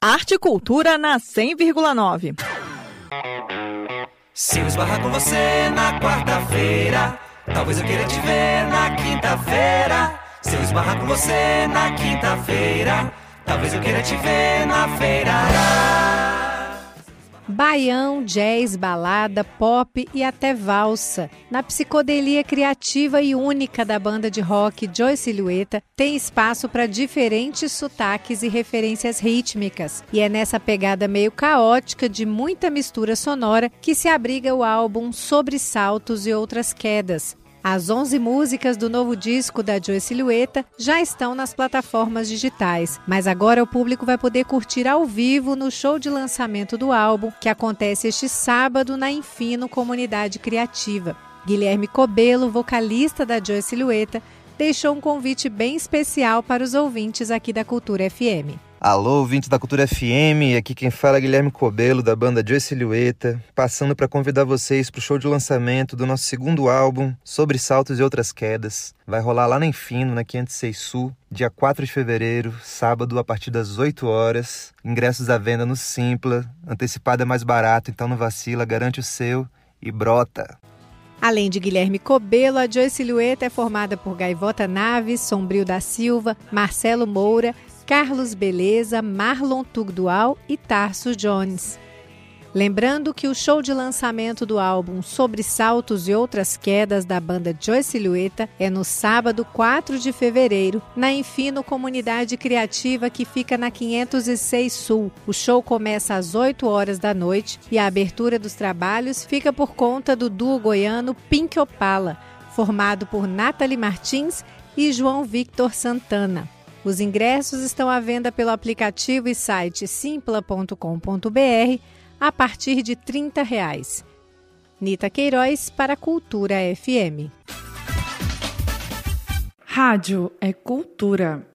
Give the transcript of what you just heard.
Arte e Cultura na 100,9. Se eu esbarrar com você na quarta-feira, talvez eu queira te ver na quinta-feira. Se eu esbarrar com você na quinta-feira, talvez eu queira te ver na feira. Baião, jazz, balada, pop e até valsa. Na psicodelia criativa e única da banda de rock Joy Silhueta, tem espaço para diferentes sotaques e referências rítmicas. E é nessa pegada meio caótica de muita mistura sonora que se abriga o álbum Sobre Saltos e Outras Quedas, as 11 músicas do novo disco da Joy Silhueta já estão nas plataformas digitais, mas agora o público vai poder curtir ao vivo no show de lançamento do álbum, que acontece este sábado na Infino Comunidade Criativa. Guilherme Cobelo, vocalista da Joy Silhueta, deixou um convite bem especial para os ouvintes aqui da Cultura FM. Alô, ouvintes da Cultura FM, aqui quem fala é Guilherme Cobelo, da banda Joy Silhueta, passando para convidar vocês para o show de lançamento do nosso segundo álbum, Sobre Saltos e Outras Quedas. Vai rolar lá na Infino, na 506 Sul, dia 4 de fevereiro, sábado, a partir das 8 horas. Ingressos à venda no Simpla, antecipado é mais barato, então não vacila, garante o seu e brota! Além de Guilherme Cobelo, a Joy Silhueta é formada por Gaivota Naves, Sombrio da Silva, Marcelo Moura, Carlos Beleza, Marlon Tugdual e Tarso Jones. Lembrando que o show de lançamento do álbum Sobre Saltos e Outras Quedas da banda Joy Silhueta é no sábado 4 de fevereiro, na Infino Comunidade Criativa que fica na 506 Sul. O show começa às 8 horas da noite e a abertura dos trabalhos fica por conta do duo goiano Pink Opala, formado por Nathalie Martins e João Victor Santana. Os ingressos estão à venda pelo aplicativo e site simpla.com.br a partir de 30 reais. Nita Queiroz para Cultura FM. Rádio é cultura.